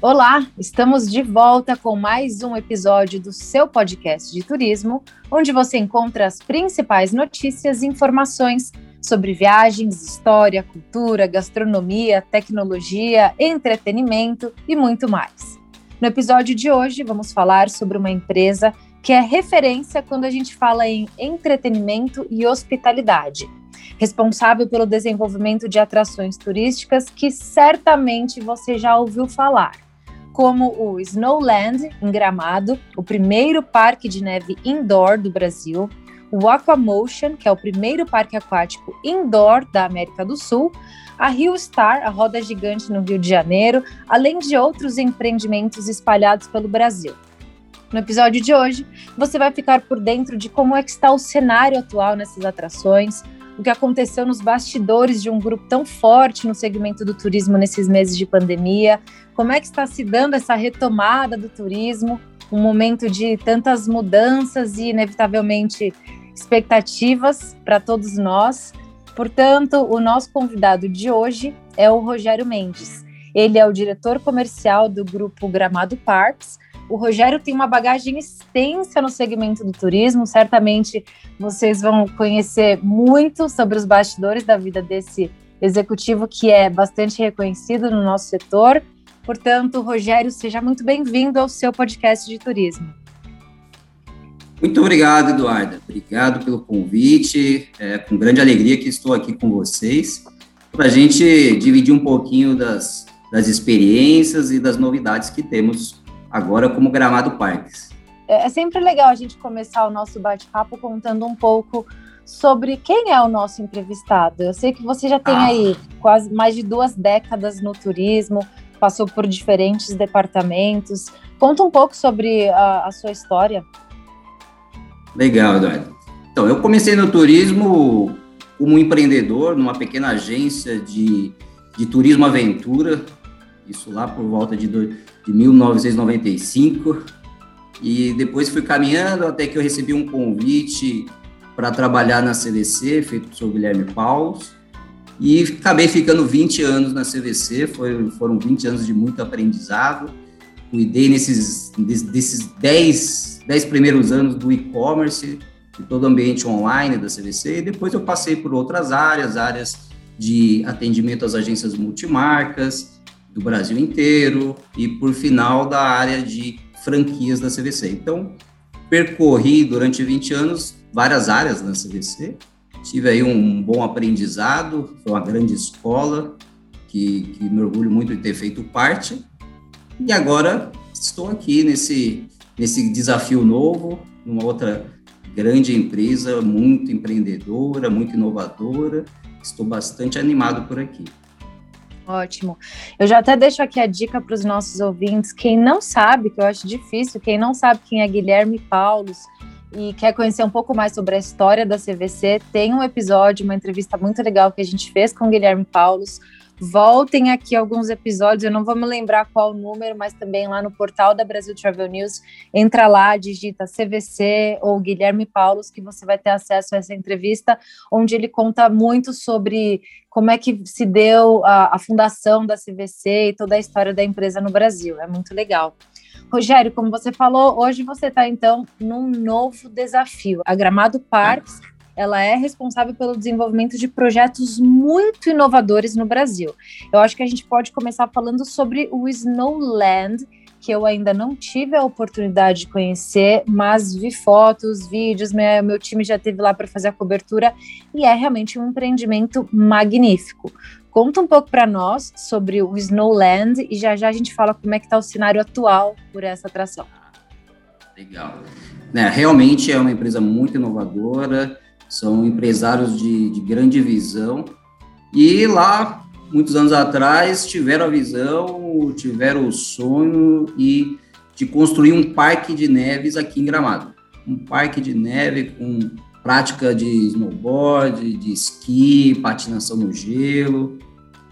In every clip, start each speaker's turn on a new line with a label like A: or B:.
A: Olá, estamos de volta com mais um episódio do seu podcast de turismo, onde você encontra as principais notícias e informações sobre viagens, história, cultura, gastronomia, tecnologia, entretenimento e muito mais. No episódio de hoje, vamos falar sobre uma empresa que é referência quando a gente fala em entretenimento e hospitalidade, responsável pelo desenvolvimento de atrações turísticas que certamente você já ouviu falar como o Snowland, em Gramado, o primeiro parque de neve indoor do Brasil, o Aquamotion, que é o primeiro parque aquático indoor da América do Sul, a Rio Star, a roda gigante no Rio de Janeiro, além de outros empreendimentos espalhados pelo Brasil. No episódio de hoje, você vai ficar por dentro de como é que está o cenário atual nessas atrações, o que aconteceu nos bastidores de um grupo tão forte no segmento do turismo nesses meses de pandemia, como é que está se dando essa retomada do turismo, um momento de tantas mudanças e, inevitavelmente, expectativas para todos nós. Portanto, o nosso convidado de hoje é o Rogério Mendes. Ele é o diretor comercial do grupo Gramado Parks, o Rogério tem uma bagagem extensa no segmento do turismo, certamente vocês vão conhecer muito sobre os bastidores da vida desse executivo que é bastante reconhecido no nosso setor. Portanto, Rogério, seja muito bem-vindo ao seu podcast de turismo.
B: Muito obrigado, Eduardo. Obrigado pelo convite. É com grande alegria que estou aqui com vocês para a gente dividir um pouquinho das, das experiências e das novidades que temos agora como Gramado Parques.
A: É, é sempre legal a gente começar o nosso bate-papo contando um pouco sobre quem é o nosso entrevistado. Eu sei que você já tem ah. aí quase mais de duas décadas no turismo, passou por diferentes departamentos. Conta um pouco sobre a, a sua história.
B: Legal, Eduardo. Então, eu comecei no turismo como empreendedor numa pequena agência de, de turismo aventura, isso lá por volta de de 1995. E depois fui caminhando até que eu recebi um convite para trabalhar na CVC, feito por Guilherme Paulos. E acabei ficando 20 anos na CVC, foi, foram 20 anos de muito aprendizado. Cuidei nesses desses 10, 10 primeiros anos do e-commerce, de todo o ambiente online da CVC, e depois eu passei por outras áreas, áreas de atendimento às agências multimarcas, do Brasil inteiro e, por final, da área de franquias da CVC. Então, percorri durante 20 anos várias áreas na CVC, tive aí um bom aprendizado, foi uma grande escola que, que me orgulho muito de ter feito parte. E agora estou aqui nesse, nesse desafio novo, numa outra grande empresa, muito empreendedora, muito inovadora. Estou bastante animado por aqui.
A: Ótimo. Eu já até deixo aqui a dica para os nossos ouvintes. Quem não sabe, que eu acho difícil, quem não sabe quem é Guilherme Paulos e quer conhecer um pouco mais sobre a história da CVC, tem um episódio, uma entrevista muito legal que a gente fez com o Guilherme Paulos Voltem aqui alguns episódios, eu não vou me lembrar qual número, mas também lá no portal da Brasil Travel News, entra lá, digita CVC ou Guilherme Paulos, que você vai ter acesso a essa entrevista, onde ele conta muito sobre como é que se deu a, a fundação da CVC e toda a história da empresa no Brasil. É muito legal. Rogério, como você falou, hoje você está então num novo desafio. A Gramado Parks ela é responsável pelo desenvolvimento de projetos muito inovadores no Brasil. Eu acho que a gente pode começar falando sobre o Snowland, que eu ainda não tive a oportunidade de conhecer, mas vi fotos, vídeos, meu, meu time já teve lá para fazer a cobertura e é realmente um empreendimento magnífico. Conta um pouco para nós sobre o Snowland e já já a gente fala como é que está o cenário atual por essa atração.
B: Legal. É, realmente é uma empresa muito inovadora, são empresários de, de grande visão. E lá, muitos anos atrás, tiveram a visão, tiveram o sonho e de construir um parque de neves aqui em Gramado. Um parque de neve com prática de snowboard, de esqui, patinação no gelo,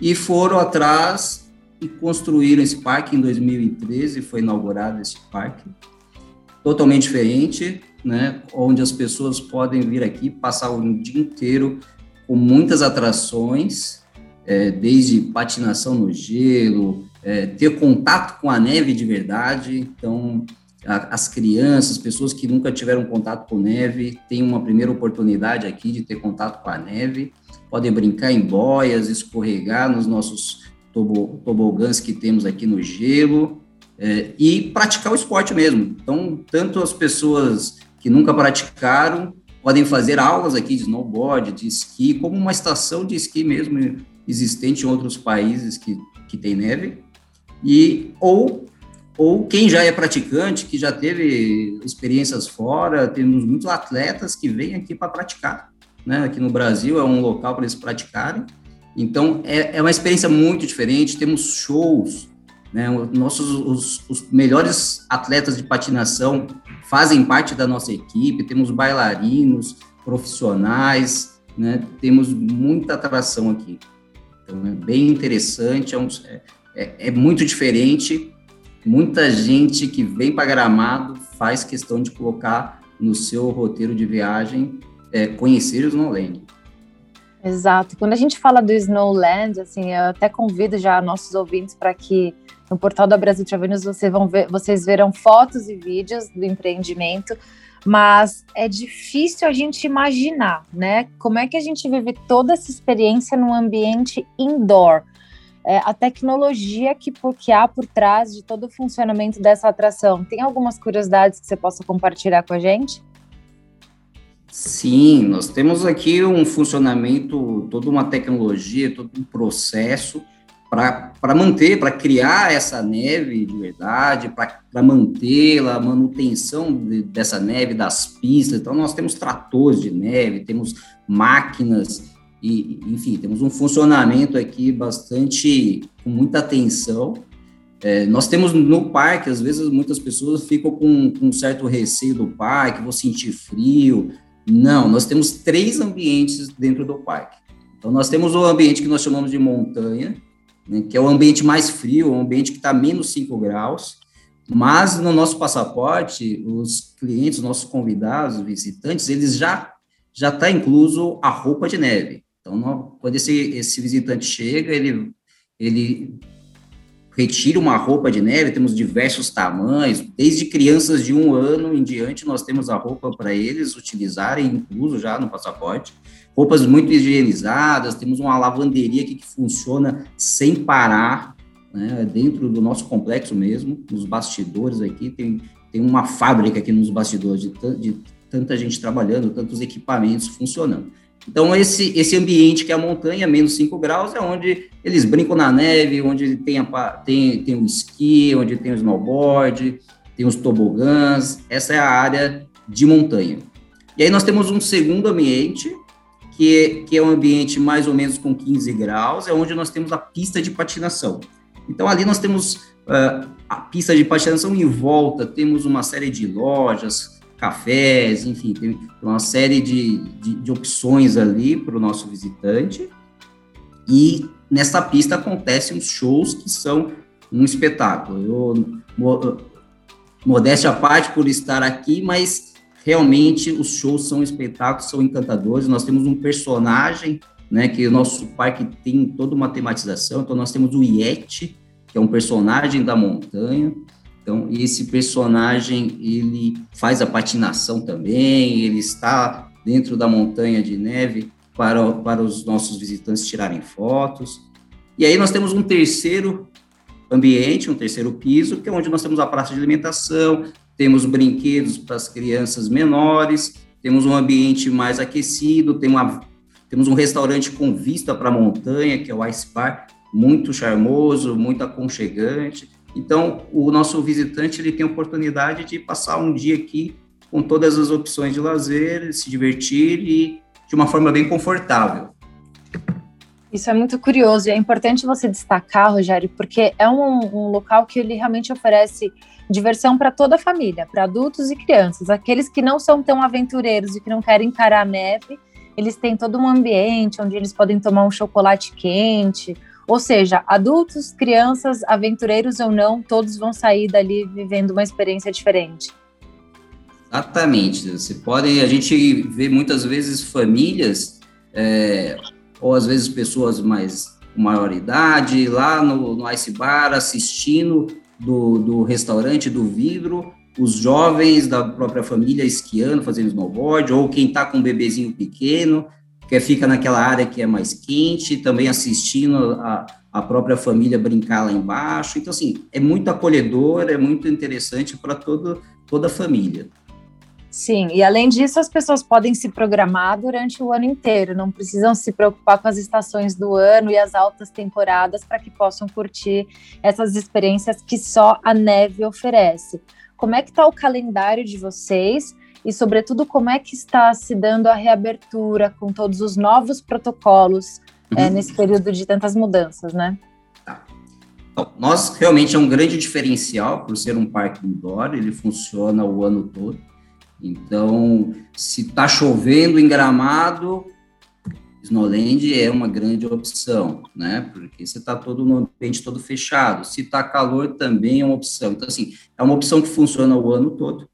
B: e foram atrás e construíram esse parque em 2013, foi inaugurado esse parque, totalmente diferente, né, onde as pessoas podem vir aqui passar o dia inteiro com muitas atrações, é, desde patinação no gelo, é, ter contato com a neve de verdade. Então, a, as crianças, pessoas que nunca tiveram contato com neve, têm uma primeira oportunidade aqui de ter contato com a neve. Podem brincar em boias, escorregar nos nossos tobo, tobogãs que temos aqui no gelo. É, e praticar o esporte mesmo. Então, tanto as pessoas que nunca praticaram podem fazer aulas aqui de snowboard, de esqui, como uma estação de esqui mesmo existente em outros países que, que tem neve, e ou ou quem já é praticante, que já teve experiências fora, temos muitos atletas que vêm aqui para praticar, né? Aqui no Brasil é um local para eles praticarem, então é, é uma experiência muito diferente. Temos shows, né? Nossos os, os melhores atletas de patinação fazem parte da nossa equipe. Temos bailarinos profissionais, né? Temos muita atração aqui. Então, é bem interessante, é, um, é, é muito diferente. Muita gente que vem para Gramado faz questão de colocar no seu roteiro de viagem é, conhecer o Snowland.
A: Exato. Quando a gente fala do Snowland, assim, eu até convido já nossos ouvintes para que no portal da Brasil Travel News vocês vão ver, vocês verão fotos e vídeos do empreendimento mas é difícil a gente imaginar, né? Como é que a gente vive toda essa experiência num ambiente indoor? É, a tecnologia que, que há por trás de todo o funcionamento dessa atração. Tem algumas curiosidades que você possa compartilhar com a gente?
B: Sim, nós temos aqui um funcionamento, toda uma tecnologia, todo um processo para manter, para criar essa neve de verdade, para mantê-la, a manutenção de, dessa neve, das pistas. Então, nós temos tratores de neve, temos máquinas, e, enfim, temos um funcionamento aqui bastante, com muita atenção. É, nós temos no parque, às vezes muitas pessoas ficam com, com um certo receio do parque, vou sentir frio. Não, nós temos três ambientes dentro do parque. Então, nós temos o ambiente que nós chamamos de montanha, né, que é o ambiente mais frio, um ambiente que está menos 5 graus, mas no nosso passaporte, os clientes, nossos convidados, visitantes, eles já já está incluso a roupa de neve. Então, quando esse, esse visitante chega, ele, ele retira uma roupa de neve, temos diversos tamanhos, desde crianças de um ano em diante, nós temos a roupa para eles utilizarem, incluso já no passaporte. Roupas muito higienizadas, temos uma lavanderia aqui que funciona sem parar, né, dentro do nosso complexo mesmo, nos bastidores aqui, tem, tem uma fábrica aqui nos bastidores de, de tanta gente trabalhando, tantos equipamentos funcionando. Então, esse, esse ambiente que é a montanha, menos 5 graus, é onde eles brincam na neve, onde tem, a, tem, tem o esqui, onde tem o snowboard, tem os tobogãs, essa é a área de montanha. E aí nós temos um segundo ambiente, que que é um ambiente mais ou menos com 15 graus, é onde nós temos a pista de patinação. Então, ali nós temos uh, a pista de patinação em volta, temos uma série de lojas, cafés, enfim, tem uma série de, de, de opções ali para o nosso visitante. E nessa pista acontecem os shows que são um espetáculo. Eu, modéstia à parte por estar aqui, mas realmente os shows são espetáculos, são encantadores. Nós temos um personagem, né, que o nosso parque tem toda uma tematização. Então nós temos o Yeti, que é um personagem da montanha. Então esse personagem ele faz a patinação também. Ele está dentro da montanha de neve para, para os nossos visitantes tirarem fotos. E aí nós temos um terceiro ambiente, um terceiro piso, que é onde nós temos a praça de alimentação, temos brinquedos para as crianças menores, temos um ambiente mais aquecido, tem uma, temos um restaurante com vista para a montanha, que é o Ice Bar, muito charmoso, muito aconchegante. Então, o nosso visitante ele tem a oportunidade de passar um dia aqui com todas as opções de lazer, se divertir e de uma forma bem confortável.
A: Isso é muito curioso e é importante você destacar, Rogério, porque é um, um local que ele realmente oferece diversão para toda a família, para adultos e crianças. Aqueles que não são tão aventureiros e que não querem encarar a neve, eles têm todo um ambiente onde eles podem tomar um chocolate quente. Ou seja, adultos, crianças, aventureiros ou não, todos vão sair dali vivendo uma experiência diferente.
B: Exatamente. Você pode, a gente vê muitas vezes famílias, é, ou às vezes pessoas mais com maior idade, lá no, no Ice Bar assistindo do, do restaurante do vidro, os jovens da própria família esquiando, fazendo snowboard, ou quem está com um bebezinho pequeno, que fica naquela área que é mais quente, também assistindo a, a própria família brincar lá embaixo. Então, assim, é muito acolhedor, é muito interessante para toda a família.
A: Sim, e além disso, as pessoas podem se programar durante o ano inteiro, não precisam se preocupar com as estações do ano e as altas temporadas para que possam curtir essas experiências que só a neve oferece. Como é que está o calendário de vocês e, sobretudo, como é que está se dando a reabertura com todos os novos protocolos é, uhum. é, nesse período de tantas mudanças, né?
B: Tá. Então, nós realmente é um grande diferencial por ser um parque indoor, ele funciona o ano todo. Então, se está chovendo em Gramado, Snowland é uma grande opção, né? Porque você está todo no ambiente todo fechado. Se está calor, também é uma opção. Então, assim, é uma opção que funciona o ano todo.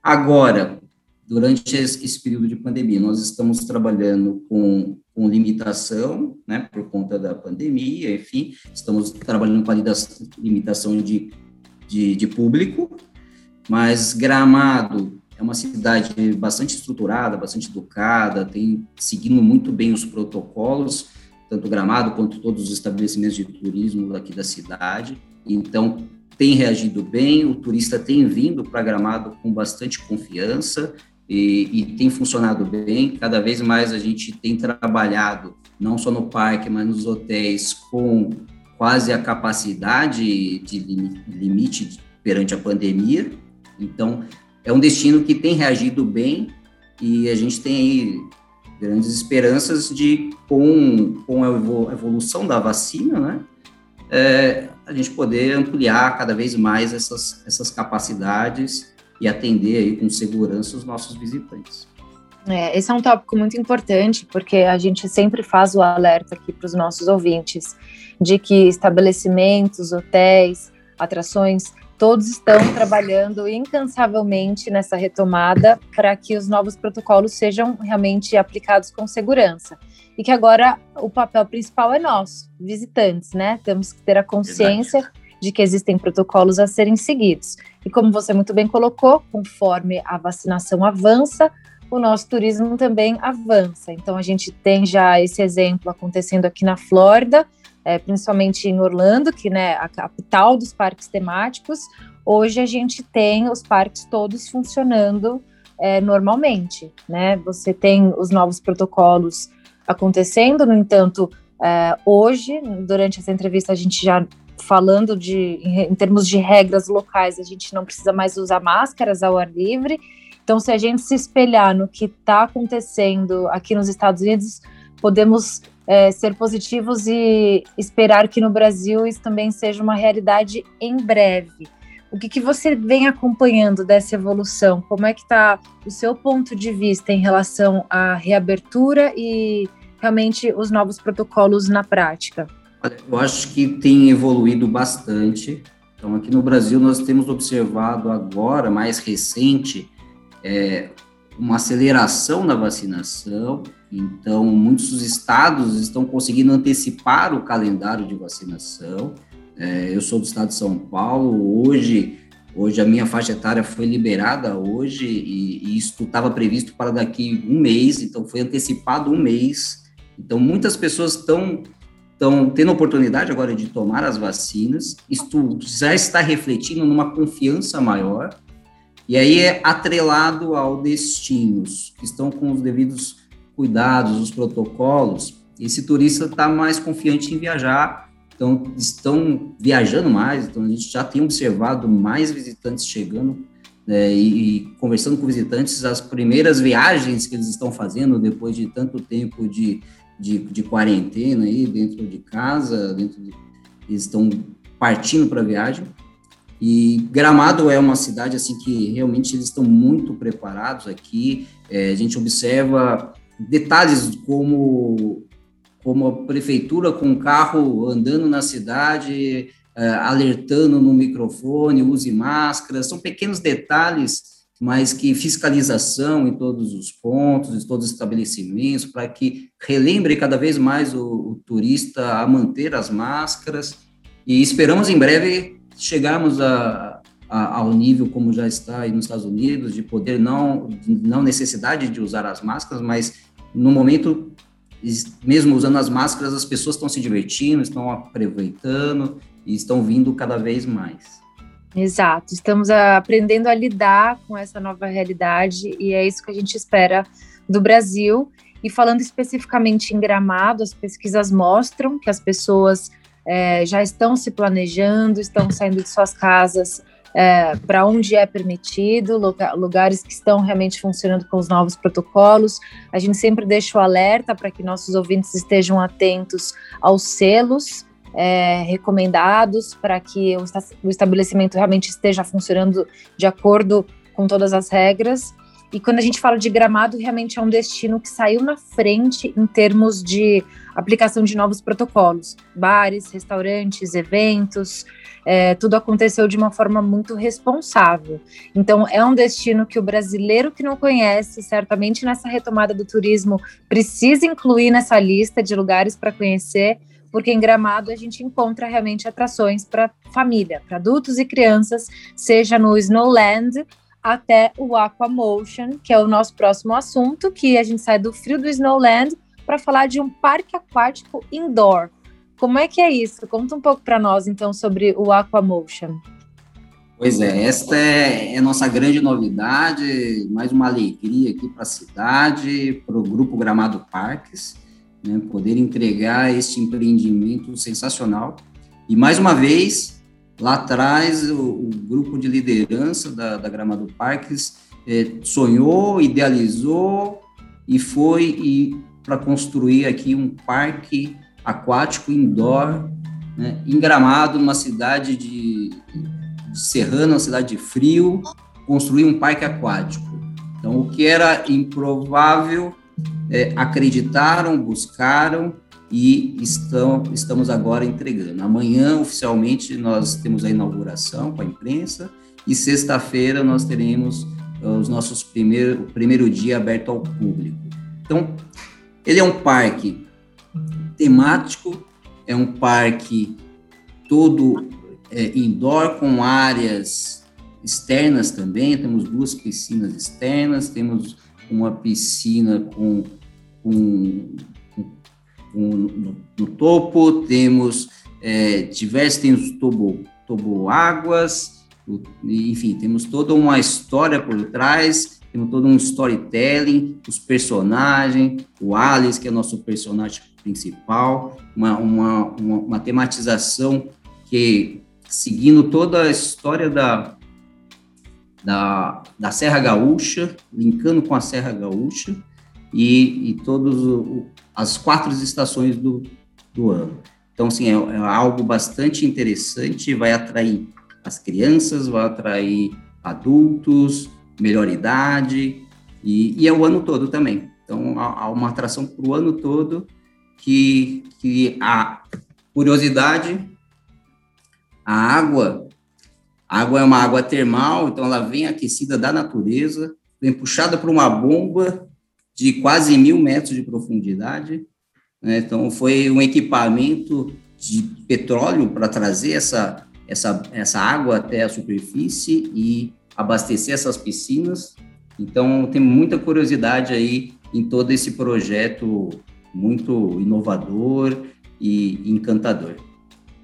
B: Agora, durante esse período de pandemia, nós estamos trabalhando com, com limitação, né? Por conta da pandemia, enfim, estamos trabalhando com a limitação de, de, de público, mas Gramado é uma cidade bastante estruturada, bastante educada, tem seguindo muito bem os protocolos, tanto Gramado quanto todos os estabelecimentos de turismo aqui da cidade. Então, tem reagido bem, o turista tem vindo para Gramado com bastante confiança e, e, tem funcionado bem. Cada vez mais a gente tem trabalhado, não só no parque, mas nos hotéis, com quase a capacidade de limite perante a pandemia. Então, é um destino que tem reagido bem e a gente tem aí grandes esperanças de, com, com a evolução da vacina, né, é, a gente poder ampliar cada vez mais essas, essas capacidades e atender aí com segurança os nossos visitantes.
A: É, esse é um tópico muito importante, porque a gente sempre faz o alerta aqui para os nossos ouvintes de que estabelecimentos, hotéis, atrações todos estão trabalhando incansavelmente nessa retomada para que os novos protocolos sejam realmente aplicados com segurança. E que agora o papel principal é nosso, visitantes, né? Temos que ter a consciência Verdade. De que existem protocolos a serem seguidos. E como você muito bem colocou, conforme a vacinação avança, o nosso turismo também avança. Então a gente tem já esse exemplo acontecendo aqui na Flórida é, principalmente em Orlando, que né, a capital dos parques temáticos, hoje a gente tem os parques todos funcionando é, normalmente, né? Você tem os novos protocolos acontecendo, no entanto, é, hoje, durante essa entrevista, a gente já falando de em termos de regras locais, a gente não precisa mais usar máscaras ao ar livre. Então, se a gente se espelhar no que está acontecendo aqui nos Estados Unidos, podemos é, ser positivos e esperar que no Brasil isso também seja uma realidade em breve. O que, que você vem acompanhando dessa evolução? Como é que está o seu ponto de vista em relação à reabertura e realmente os novos protocolos na prática?
B: Eu acho que tem evoluído bastante. Então, aqui no Brasil, nós temos observado agora, mais recente, é, uma aceleração na vacinação, então muitos estados estão conseguindo antecipar o calendário de vacinação. É, eu sou do estado de São Paulo, hoje, hoje a minha faixa etária foi liberada hoje e, e isso estava previsto para daqui um mês, então foi antecipado um mês. Então muitas pessoas estão estão tendo oportunidade agora de tomar as vacinas, isto já está refletindo numa confiança maior e aí é atrelado ao destinos, que estão com os devidos cuidados, os protocolos, esse turista está mais confiante em viajar, então estão viajando mais, então a gente já tem observado mais visitantes chegando é, e, e, conversando com visitantes, as primeiras viagens que eles estão fazendo depois de tanto tempo de, de, de quarentena aí dentro de casa, dentro de, eles estão partindo para a viagem. E Gramado é uma cidade assim que realmente eles estão muito preparados aqui. É, a gente observa detalhes como como a prefeitura com o carro andando na cidade, é, alertando no microfone, use máscara. São pequenos detalhes mas que fiscalização em todos os pontos, em todos os estabelecimentos, para que relembre cada vez mais o, o, turista a manter as máscaras. E esperamos em breve chegarmos a, a, ao nível como já está aí nos Estados Unidos, de poder não, não necessidade de usar as máscaras, mas no momento, mesmo usando as máscaras, as pessoas estão se divertindo, estão aproveitando e estão vindo cada vez mais.
A: Exato, estamos aprendendo a lidar com essa nova realidade e é isso que a gente espera do Brasil. E falando especificamente em Gramado, as pesquisas mostram que as pessoas é, já estão se planejando, estão saindo de suas casas é, para onde é permitido, lugares que estão realmente funcionando com os novos protocolos. A gente sempre deixa o alerta para que nossos ouvintes estejam atentos aos selos é, recomendados para que o estabelecimento realmente esteja funcionando de acordo com todas as regras. E quando a gente fala de Gramado, realmente é um destino que saiu na frente em termos de aplicação de novos protocolos. Bares, restaurantes, eventos, é, tudo aconteceu de uma forma muito responsável. Então, é um destino que o brasileiro que não conhece, certamente nessa retomada do turismo, precisa incluir nessa lista de lugares para conhecer, porque em Gramado a gente encontra realmente atrações para família, para adultos e crianças, seja no Snowland até o Aquamotion, que é o nosso próximo assunto, que a gente sai do frio do Snowland para falar de um parque aquático indoor. Como é que é isso? Conta um pouco para nós então sobre o Aquamotion.
B: Pois é, esta é, é a nossa grande novidade, mais uma alegria aqui para a cidade, para o Grupo Gramado Parques né, poder entregar este empreendimento sensacional. E mais uma vez, lá atrás, o, o grupo de liderança da, da Gramado Parques é, sonhou, idealizou e foi para construir aqui um parque aquático indoor né, em Gramado, numa cidade de, de Serrana, uma cidade de frio, construir um parque aquático. Então, o que era improvável é, acreditaram, buscaram e estão, estamos agora entregando. Amanhã, oficialmente, nós temos a inauguração com a imprensa e sexta-feira nós teremos uh, os nossos primeiro, o primeiro dia aberto ao público. Então, ele é um parque temático, é um parque todo é, indoor com áreas externas também, temos duas piscinas externas, temos uma piscina com, com, com no, no, topo, temos é, diversos, temos tobo, enfim, temos toda uma história por trás, temos todo um storytelling, os personagens, o Alice, que é nosso personagem principal, uma, uma, uma, uma tematização que, seguindo toda a história da, da, da Serra Gaúcha, linkando com a Serra Gaúcha, e, e todas as quatro estações do, do ano. Então, assim, é, é, algo bastante interessante, vai atrair as crianças, vai atrair adultos, melhor idade, e, e é o ano todo também. Então, há, há uma atração para o ano todo que, que a curiosidade, a água a água é uma água termal, então ela vem aquecida da natureza, vem puxada por uma bomba de quase mil metros de profundidade. Né? Então, foi um equipamento de petróleo para trazer essa, essa, essa água até a superfície e abastecer essas piscinas. Então, tem muita curiosidade aí em todo esse projeto muito inovador e encantador.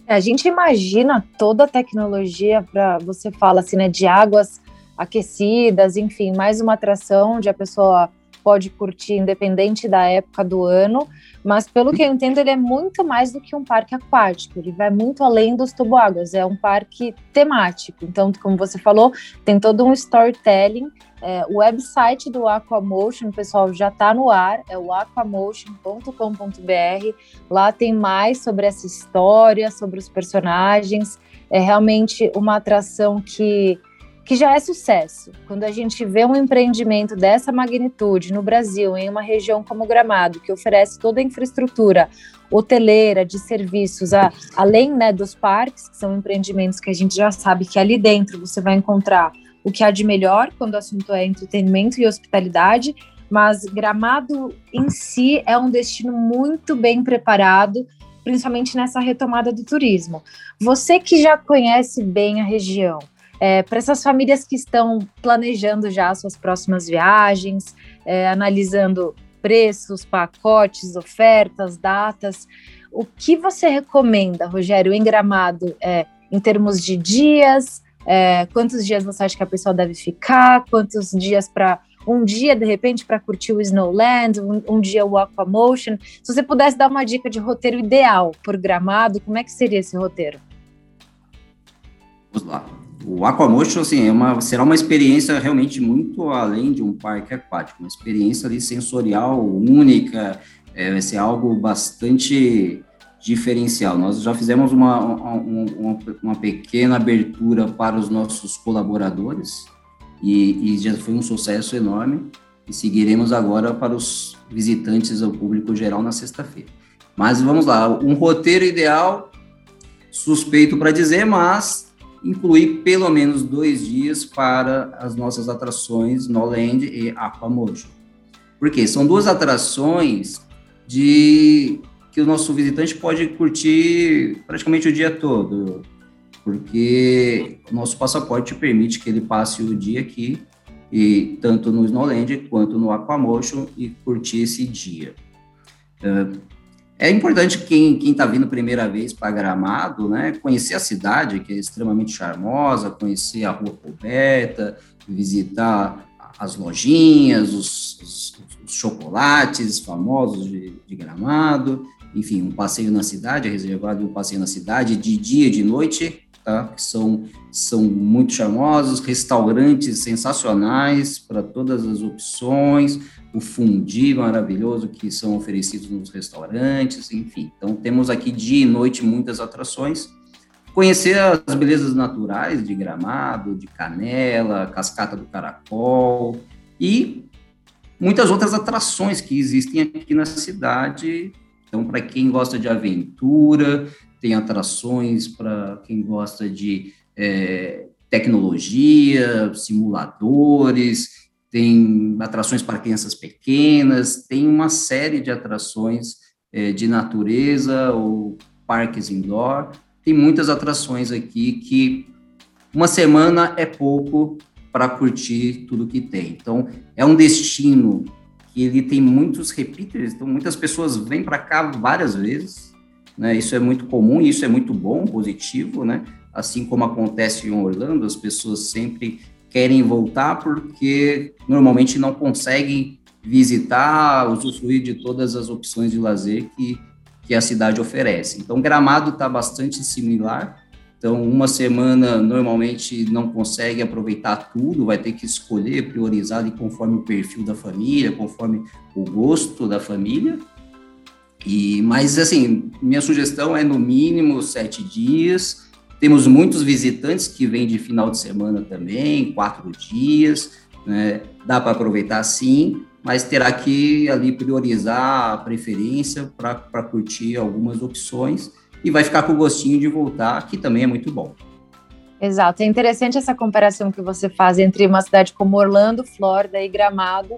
A: É, a gente imagina toda a tecnologia para você fala assim, né, de águas aquecidas, enfim, mais uma atração onde a pessoa pode curtir independente da época do ano, mas pelo que eu entendo, ele é muito mais do que um parque aquático, ele vai muito além dos toboáguas, é um parque temático. Então, como você falou, tem todo um storytelling. É, o website do Aquamotion, pessoal, já está no ar, é o aquamotion.com.br. Lá tem mais sobre essa história, sobre os personagens. É realmente uma atração que que já é sucesso. Quando a gente vê um empreendimento dessa magnitude no Brasil, em uma região como Gramado, que oferece toda a infraestrutura hoteleira, de serviços, a, além né, dos parques, que são empreendimentos que a gente já sabe que ali dentro você vai encontrar o que há de melhor quando o assunto é entretenimento e hospitalidade, mas Gramado em si é um destino muito bem preparado, principalmente nessa retomada do turismo. Você que já conhece bem a região, é, para essas famílias que estão planejando já suas próximas viagens, é, analisando preços, pacotes, ofertas, datas, o que você recomenda, Rogério, em Gramado, é, em termos de dias? É, quantos dias você acha que a pessoa deve ficar? Quantos dias para um dia, de repente, para curtir o Snowland, um, um, dia o Aquamotion? Se você pudesse dar uma dica de roteiro ideal por Gramado, como é que seria esse roteiro?
B: Vamos lá o Aquamotion, assim, é uma, será uma experiência realmente muito além de um parque aquático, uma experiência ali sensorial única, é, vai ser algo bastante diferencial. Nós já fizemos uma, uma, uma pequena abertura para os nossos colaboradores e, e já foi um sucesso enorme e seguiremos agora para os visitantes ao público geral na sexta-feira. Mas vamos lá, um roteiro ideal, suspeito para dizer, mas incluir pelo menos dois dias para as nossas atrações Noland e Aquamojo. Porque são duas atrações de que o nosso visitante pode curtir praticamente o dia todo, porque o nosso passaporte permite que ele passe o dia aqui e tanto no Snowland quanto no Aquamotion e curtir esse dia. Uh, é importante quem está vindo primeira vez para Gramado, né, conhecer a cidade, que é extremamente charmosa, conhecer a rua coberta, visitar as lojinhas, os, os, os chocolates famosos de, de, Gramado, enfim, um passeio na cidade, é reservado um passeio na cidade de dia e de noite, tá? que são, são muito charmosos, restaurantes sensacionais para todas as opções, o fundi maravilhoso que são oferecidos nos restaurantes, enfim. Então, temos aqui dia e noite muitas atrações. Conhecer as belezas naturais de Gramado, de Canela, Cascata do Caracol e muitas outras atrações que existem aqui na cidade. Então, para quem gosta de aventura, tem atrações para quem gosta de é, tecnologia, simuladores, tem atrações para crianças pequenas, tem uma série de atrações é, de natureza ou parques indoor. Tem muitas atrações aqui que uma semana é pouco para curtir tudo que tem. Então, é um destino ele tem muitos repeaters, então muitas pessoas vêm para cá várias vezes, né? Isso é muito comum, isso é muito bom, positivo, né? Assim como acontece em Orlando, as pessoas sempre querem voltar porque normalmente não conseguem visitar, usufruir de todas as opções de lazer que, que a cidade oferece. Então, Gramado está bastante similar. Então, uma semana normalmente não consegue aproveitar tudo, vai ter que escolher, priorizar ali conforme o perfil da família, conforme o gosto da família. E, mas, assim, minha sugestão é no mínimo sete dias, temos muitos visitantes que vêm de final de semana também, quatro dias, né? Dá para aproveitar sim, mas terá que ali priorizar a preferência para curtir algumas opções e vai ficar com o gostinho de voltar, que também é muito bom.
A: Exato, é interessante essa comparação que você faz entre uma cidade como Orlando, Flórida e Gramado,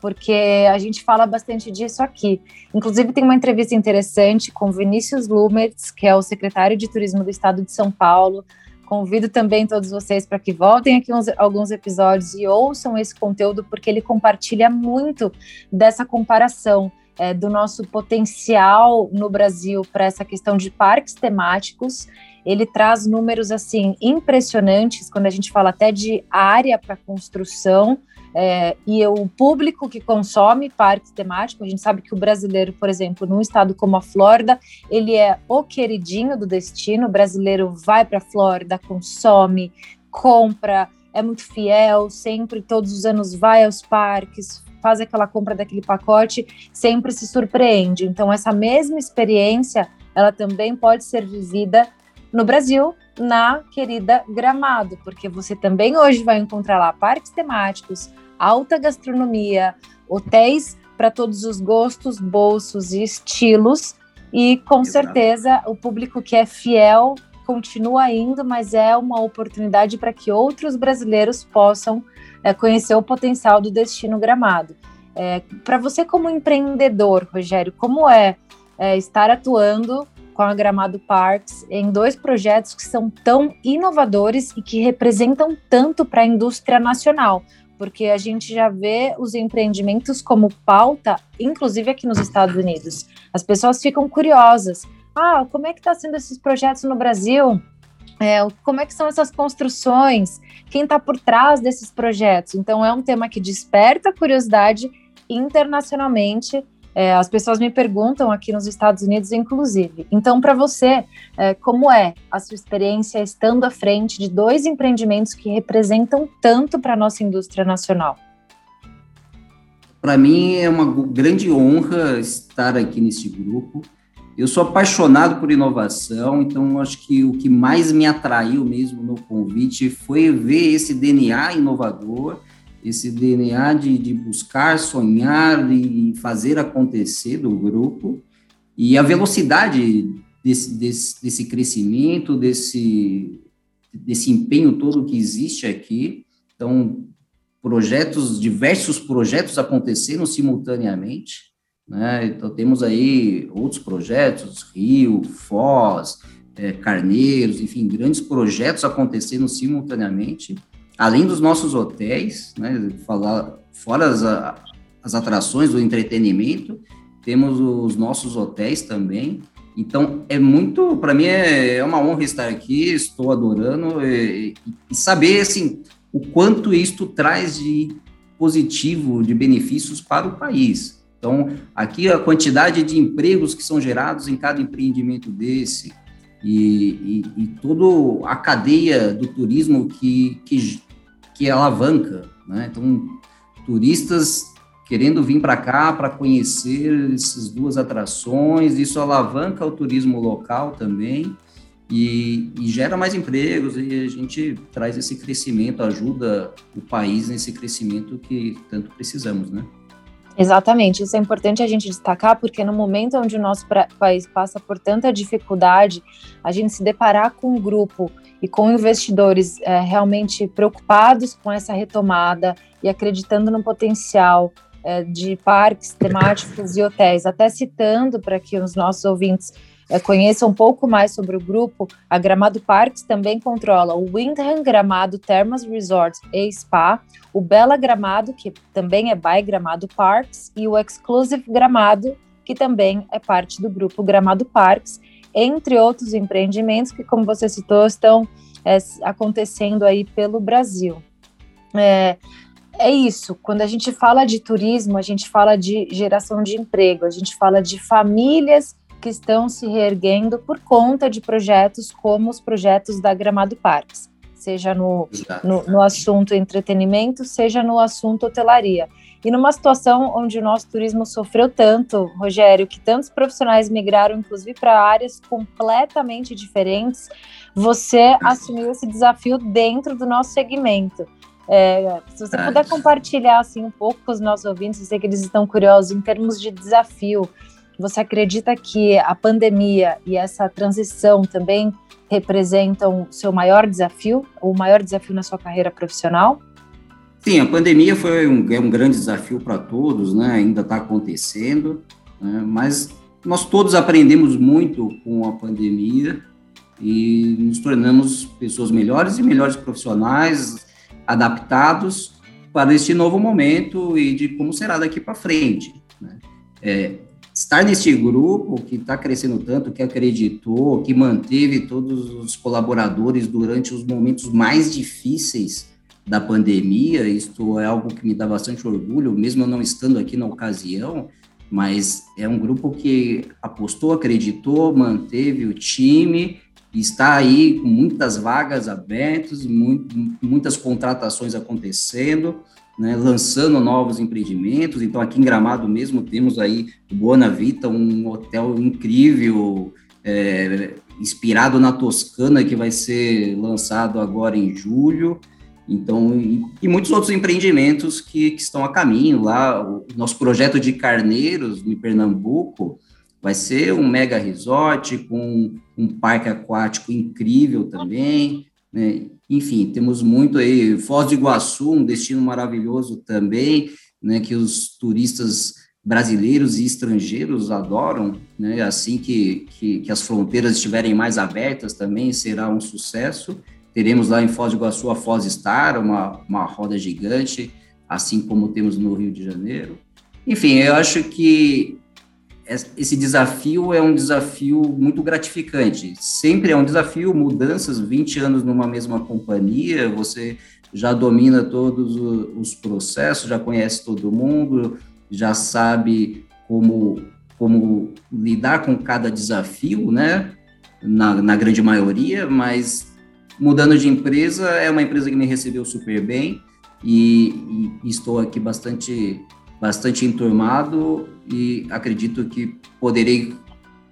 A: porque a gente fala bastante disso aqui. Inclusive, tem uma entrevista interessante com Vinícius Lumertz, que é o secretário de Turismo do Estado de São Paulo. Convido também todos vocês para que voltem aqui uns, alguns episódios e ouçam esse conteúdo, porque ele compartilha muito dessa comparação é, do nosso potencial no Brasil para essa questão de parques temáticos ele traz números assim impressionantes quando a gente fala até de área para construção é, e o público que consome parques temáticos. A gente sabe que o brasileiro, por exemplo, num estado como a Flórida, ele é o queridinho do destino. O brasileiro vai para a Flórida, consome, compra, é muito fiel, sempre, todos os anos vai aos parques, faz aquela compra daquele pacote, sempre se surpreende. Então, essa mesma experiência, ela também pode ser vivida no Brasil, na querida Gramado, porque você também hoje vai encontrar lá parques temáticos, alta gastronomia, hotéis para todos os gostos, bolsos e estilos. E com Exato. certeza o público que é fiel continua indo, mas é uma oportunidade para que outros brasileiros possam é, conhecer o potencial do destino Gramado. É, para você, como empreendedor, Rogério, como é, é estar atuando com a Gramado Parks em dois projetos que são tão inovadores e que representam tanto para a indústria nacional? Porque a gente já vê os empreendimentos como pauta, inclusive aqui nos Estados Unidos. As pessoas ficam curiosas. Ah, como é que está sendo esses projetos no Brasil? É, como é que são essas construções? Quem está por trás desses projetos? Então, é um tema que desperta curiosidade internacionalmente. É, as pessoas me perguntam aqui nos Estados Unidos, inclusive. Então, para você, é, como é a sua experiência estando à frente de dois empreendimentos que representam tanto para a nossa indústria nacional?
B: Para mim é uma grande honra estar aqui nesse grupo. Eu sou apaixonado por inovação, então acho que o que mais me atraiu mesmo no convite foi ver esse DNA inovador, esse DNA de, de buscar, sonhar e fazer acontecer do grupo, e a velocidade desse, desse, desse crescimento, desse, desse empenho todo que existe aqui. Então, projetos, diversos projetos aconteceram simultaneamente. Né? Então, temos aí outros projetos, Rio, Foz, é, Carneiros, enfim, grandes projetos acontecendo simultaneamente, além dos nossos hotéis, né? Falar, fora as, as atrações do entretenimento, temos os nossos hotéis também. Então, é muito, para mim, é, é, uma honra estar aqui, estou adorando e, e saber, assim, o quanto isto traz de positivo, de benefícios para o país. Então, aqui a quantidade de empregos que são gerados em cada empreendimento desse e, e, e toda a cadeia do turismo que, que, que alavanca, né? Então, turistas querendo vir para cá para conhecer essas duas atrações, isso alavanca o turismo local também e, e, gera mais empregos e a gente traz esse crescimento, ajuda o país nesse crescimento que tanto precisamos, né?
A: Exatamente, isso é importante a gente destacar, porque no momento onde o nosso país passa por tanta dificuldade, a gente se deparar com um grupo e com investidores é, realmente preocupados com essa retomada e acreditando no potencial é, de parques temáticos e hotéis, até citando para que os nossos ouvintes conheça um pouco mais sobre o grupo, a Gramado Parks também controla o Windham Gramado Termas Resorts e Spa, o Bela Gramado, que também é by Gramado Parks, e o Exclusive Gramado, que também é parte do grupo Gramado Parks, entre outros empreendimentos que, como você citou, estão é, acontecendo aí pelo Brasil. É, é isso. Quando a gente fala de turismo, a gente fala de geração de emprego, a gente fala de famílias que estão se reerguendo por conta de projetos como os projetos da Gramado Parques, seja no, no, no, assunto entretenimento, seja no assunto hotelaria. E numa situação onde o nosso turismo sofreu tanto, Rogério, que tantos profissionais migraram, inclusive, para áreas completamente diferentes, você assumiu esse desafio dentro do nosso segmento. É, se você puder compartilhar assim um pouco com os nossos ouvintes, eu sei que eles estão curiosos em termos de desafio, você acredita que a pandemia e essa transição também representam seu maior desafio, o maior desafio na sua carreira profissional?
B: Sim, a pandemia foi um, é um grande desafio para todos, né? Ainda está acontecendo, né? mas nós todos aprendemos muito com a pandemia e nos tornamos pessoas melhores e melhores profissionais, adaptados para este novo momento e de como será daqui para frente. Né? É, estar neste grupo que está crescendo tanto, que acreditou, que manteve todos os colaboradores durante os momentos mais difíceis da pandemia, isto é algo que me dá bastante orgulho, mesmo não estando aqui na ocasião, mas é um grupo que apostou, acreditou, manteve o time, está aí com muitas vagas abertas, muito, muitas contratações acontecendo, né, lançando novos empreendimentos. Então, aqui em Gramado mesmo, temos aí o Buona Vita, um hotel incrível, é, inspirado na Toscana, que vai ser lançado agora em julho. Então, e, e muitos outros empreendimentos que, que, estão a caminho lá. O nosso projeto de Carneiros, em Pernambuco, vai ser um mega resort com um parque aquático incrível também. Né? Enfim, temos muito aí. Foz do Iguaçu, um destino maravilhoso também, né? que os turistas brasileiros e estrangeiros adoram, né? Assim que, que, que, as fronteiras estiverem mais abertas também será um sucesso. Teremos lá em Foz do Iguaçu a Foz Star, uma, uma roda gigante, assim como temos no Rio de Janeiro. Enfim, eu acho que esse desafio é um desafio muito gratificante. Sempre é um desafio, mudanças, 20 anos numa mesma companhia, você já domina todos os processos, já conhece todo mundo, já sabe como, como lidar com cada desafio, né? Na, na grande maioria, mas mudando de empresa, é uma empresa que me recebeu super bem e, e estou aqui bastante bastante enturmado e acredito que poderei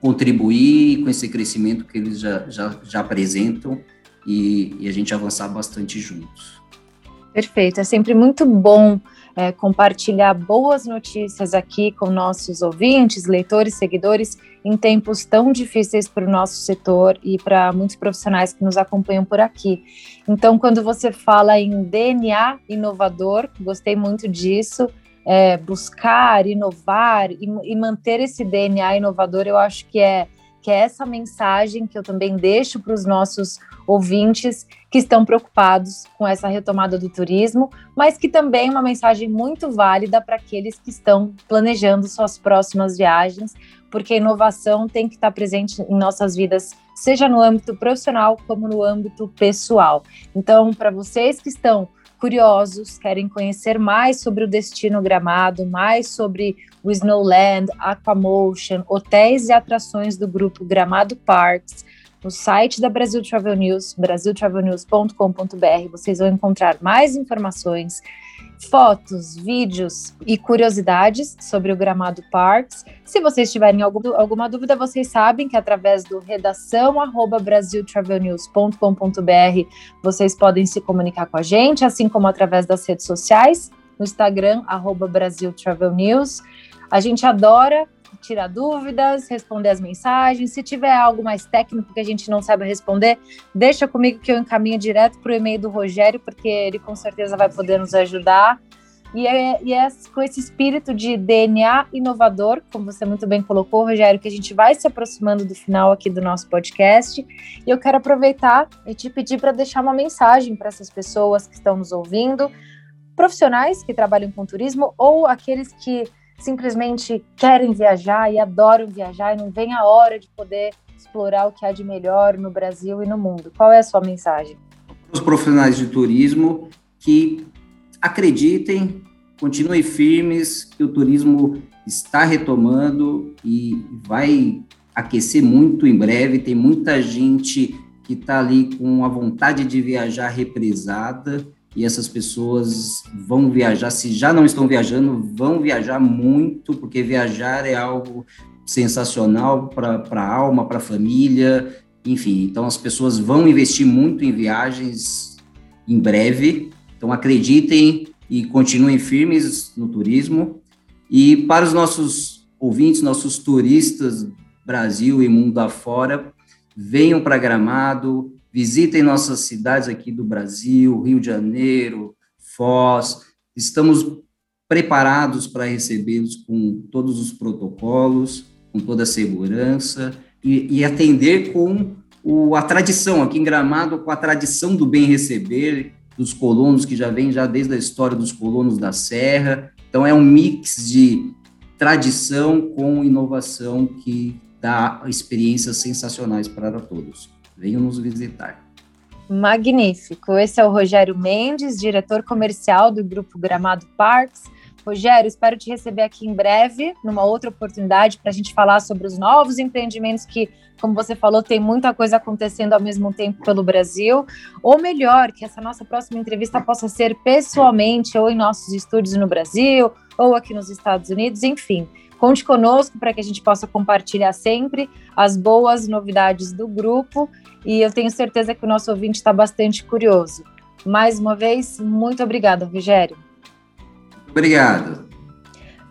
B: contribuir com esse crescimento que eles já, já, já apresentam e, e a gente avançar bastante juntos.
A: Perfeito, é sempre muito bom é, compartilhar boas notícias aqui com nossos ouvintes, leitores, seguidores, em tempos tão difíceis para o nosso setor e para muitos profissionais que nos acompanham por aqui. Então, quando você fala em DNA inovador, gostei muito disso, é, buscar, inovar e, e, manter esse DNA inovador, eu acho que é, que é essa mensagem que eu também deixo para os nossos ouvintes que estão preocupados com essa retomada do turismo, mas que também é uma mensagem muito válida para aqueles que estão planejando suas próximas viagens, porque a inovação tem que estar presente em nossas vidas, seja no âmbito profissional como no âmbito pessoal. Então, para vocês que estão curiosos, querem conhecer mais sobre o destino Gramado, mais sobre o Snowland, Aquamotion, hotéis e atrações do grupo Gramado Parks, no site da Brasil Travel News, brasiltravelnews.com.br, vocês vão encontrar mais informações fotos, vídeos e curiosidades sobre o Gramado Parks. Se vocês tiverem algum, alguma dúvida, vocês sabem que através do redação@brasiltravelnews.com.br vocês podem se comunicar com a gente, assim como através das redes sociais, no Instagram arroba Brasil Travel News. A gente adora tirar dúvidas, responder as mensagens. Se tiver algo mais técnico que a gente não sabe responder, deixa comigo que eu encaminho direto para o e-mail do Rogério, porque ele com certeza vai poder nos ajudar. E é, e é, com esse espírito de DNA inovador, como você muito bem colocou, Rogério, que a gente vai se aproximando do final aqui do nosso podcast. E eu quero aproveitar e te pedir para deixar uma mensagem para essas pessoas que estão nos ouvindo, profissionais que trabalham com turismo ou aqueles que simplesmente querem viajar e adoram viajar e não vem a hora de poder explorar o que há de melhor no Brasil e no mundo. Qual é a sua mensagem?
B: Os profissionais de turismo que acreditem, continuem firmes, que o turismo está retomando e vai aquecer muito em breve. Tem muita gente que está ali com a vontade de viajar represada e essas pessoas vão viajar, se já não estão viajando, vão viajar muito, porque viajar é algo sensacional para a alma, para a família, enfim. Então, as pessoas vão investir muito em viagens em breve. Então, acreditem e continuem firmes no turismo. E para os nossos ouvintes, nossos turistas, Brasil e mundo afora, venham para Gramado, Visitem nossas cidades aqui do Brasil, Rio de Janeiro, Foz. Estamos preparados para recebê-los com todos os protocolos, com toda a segurança e, e atender com o, a tradição aqui em Gramado, com a tradição do bem receber dos colonos que já vem já desde a história dos colonos da Serra. Então é um mix de tradição com inovação que dá experiências sensacionais para todos. Venham nos visitar.
A: Magnífico. Esse é o Rogério Mendes, diretor comercial do Grupo Gramado Parks. Rogério, espero te receber aqui em breve, numa outra oportunidade, para a gente falar sobre os novos empreendimentos que, como você falou, tem muita coisa acontecendo ao mesmo tempo pelo Brasil. Ou melhor, que essa nossa próxima entrevista possa ser pessoalmente, ou em nossos estúdios no Brasil, ou aqui nos Estados Unidos, enfim. Conte conosco para que a gente possa compartilhar sempre as boas novidades do grupo e eu tenho certeza que o nosso ouvinte está bastante curioso. Mais uma vez, muito obrigada, Rogério.
B: Obrigado.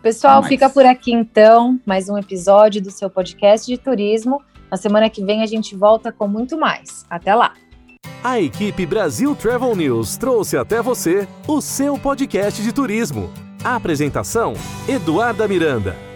A: Pessoal, fica por aqui então, mais um episódio do seu podcast de turismo. Na semana que vem a gente volta com muito mais. Até lá.
C: A equipe Brasil Travel News trouxe até você o seu podcast de turismo. A apresentação: Eduarda Miranda.